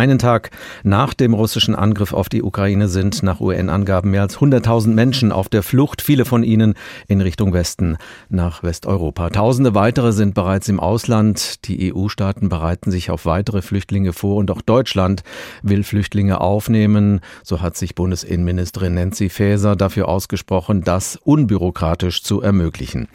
Einen Tag nach dem russischen Angriff auf die Ukraine sind nach UN-Angaben mehr als 100.000 Menschen auf der Flucht, viele von ihnen in Richtung Westen nach Westeuropa. Tausende weitere sind bereits im Ausland. Die EU-Staaten bereiten sich auf weitere Flüchtlinge vor und auch Deutschland will Flüchtlinge aufnehmen. So hat sich Bundesinnenministerin Nancy Faeser dafür ausgesprochen, das unbürokratisch zu ermöglichen.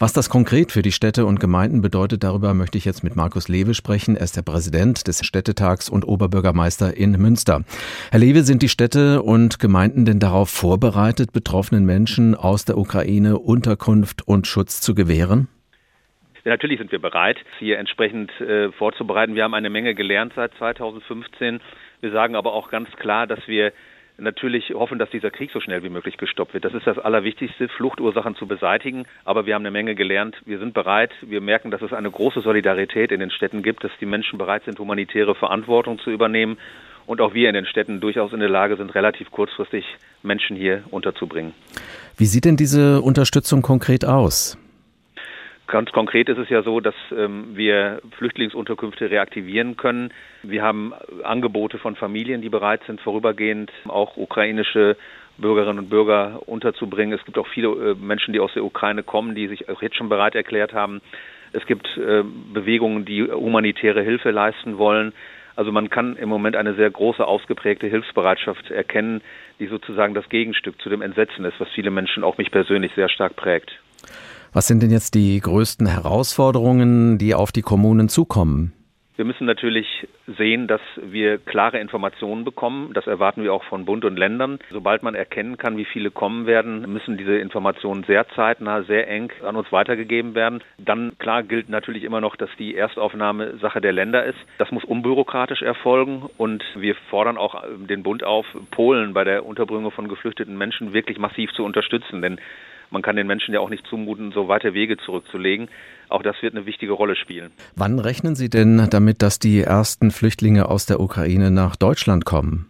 Was das konkret für die Städte und Gemeinden bedeutet, darüber möchte ich jetzt mit Markus Lewe sprechen. Er ist der Präsident des Städtetags und Ober Oberbürgermeister in Münster. Herr Lewe, sind die Städte und Gemeinden denn darauf vorbereitet, betroffenen Menschen aus der Ukraine Unterkunft und Schutz zu gewähren? Ja, natürlich sind wir bereit, hier entsprechend äh, vorzubereiten. Wir haben eine Menge gelernt seit 2015. Wir sagen aber auch ganz klar, dass wir natürlich hoffen, dass dieser Krieg so schnell wie möglich gestoppt wird. Das ist das Allerwichtigste, Fluchtursachen zu beseitigen. Aber wir haben eine Menge gelernt. Wir sind bereit. Wir merken, dass es eine große Solidarität in den Städten gibt, dass die Menschen bereit sind, humanitäre Verantwortung zu übernehmen. Und auch wir in den Städten durchaus in der Lage sind, relativ kurzfristig Menschen hier unterzubringen. Wie sieht denn diese Unterstützung konkret aus? Ganz konkret ist es ja so, dass ähm, wir Flüchtlingsunterkünfte reaktivieren können. Wir haben Angebote von Familien, die bereit sind, vorübergehend auch ukrainische Bürgerinnen und Bürger unterzubringen. Es gibt auch viele äh, Menschen, die aus der Ukraine kommen, die sich auch jetzt schon bereit erklärt haben. Es gibt äh, Bewegungen, die humanitäre Hilfe leisten wollen. Also man kann im Moment eine sehr große, ausgeprägte Hilfsbereitschaft erkennen, die sozusagen das Gegenstück zu dem Entsetzen ist, was viele Menschen, auch mich persönlich, sehr stark prägt. Was sind denn jetzt die größten Herausforderungen, die auf die Kommunen zukommen? Wir müssen natürlich sehen, dass wir klare Informationen bekommen. Das erwarten wir auch von Bund und Ländern. Sobald man erkennen kann, wie viele kommen werden, müssen diese Informationen sehr zeitnah, sehr eng an uns weitergegeben werden. Dann, klar, gilt natürlich immer noch, dass die Erstaufnahme Sache der Länder ist. Das muss unbürokratisch erfolgen und wir fordern auch den Bund auf, Polen bei der Unterbringung von geflüchteten Menschen wirklich massiv zu unterstützen. Denn man kann den Menschen ja auch nicht zumuten, so weite Wege zurückzulegen. Auch das wird eine wichtige Rolle spielen. Wann rechnen Sie denn damit, dass die ersten Flüchtlinge aus der Ukraine nach Deutschland kommen?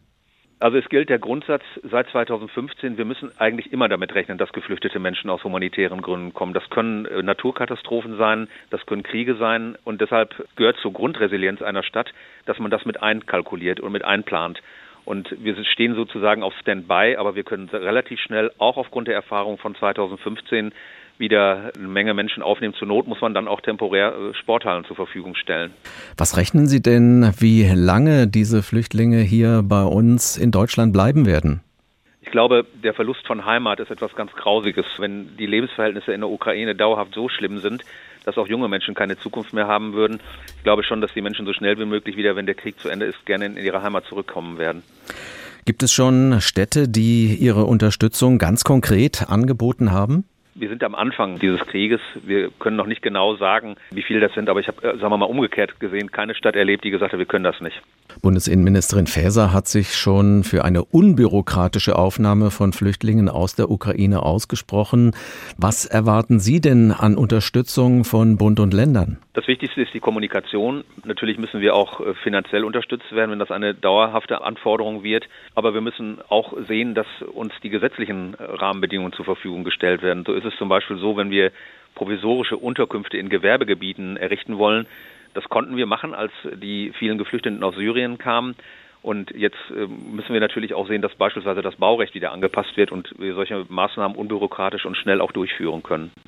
Also es gilt der Grundsatz seit 2015, wir müssen eigentlich immer damit rechnen, dass geflüchtete Menschen aus humanitären Gründen kommen. Das können äh, Naturkatastrophen sein, das können Kriege sein und deshalb gehört zur Grundresilienz einer Stadt, dass man das mit einkalkuliert und mit einplant. Und wir stehen sozusagen auf Standby, aber wir können relativ schnell, auch aufgrund der Erfahrung von 2015, wieder eine Menge Menschen aufnehmen. Zur Not muss man dann auch temporär äh, Sporthallen zur Verfügung stellen. Was rechnen Sie denn, wie lange diese Flüchtlinge hier bei uns in Deutschland bleiben werden? Ich glaube, der Verlust von Heimat ist etwas ganz Grausiges. Wenn die Lebensverhältnisse in der Ukraine dauerhaft so schlimm sind, dass auch junge Menschen keine Zukunft mehr haben würden. Ich glaube schon, dass die Menschen so schnell wie möglich wieder, wenn der Krieg zu Ende ist, gerne in ihre Heimat zurückkommen werden. Gibt es schon Städte, die ihre Unterstützung ganz konkret angeboten haben? Wir sind am Anfang dieses Krieges. Wir können noch nicht genau sagen, wie viele das sind, aber ich habe, äh, sagen wir mal, umgekehrt gesehen, keine Stadt erlebt, die gesagt hat, wir können das nicht. Bundesinnenministerin Faeser hat sich schon für eine unbürokratische Aufnahme von Flüchtlingen aus der Ukraine ausgesprochen. Was erwarten Sie denn an Unterstützung von Bund und Ländern? Das Wichtigste ist die Kommunikation. Natürlich müssen wir auch äh, finanziell unterstützt werden, wenn das eine dauerhafte Anforderung wird. Aber wir müssen auch sehen, dass uns die gesetzlichen äh, Rahmenbedingungen zur Verfügung gestellt werden. So ist es zum Beispiel so, wenn wir provisorische Unterkünfte in Gewerbegebieten errichten wollen. Das konnten wir machen, als die vielen Geflüchteten aus Syrien kamen. Und jetzt äh, müssen wir natürlich auch sehen, dass beispielsweise das Baurecht wieder angepasst wird und wir solche Maßnahmen unbürokratisch und schnell auch durchführen können.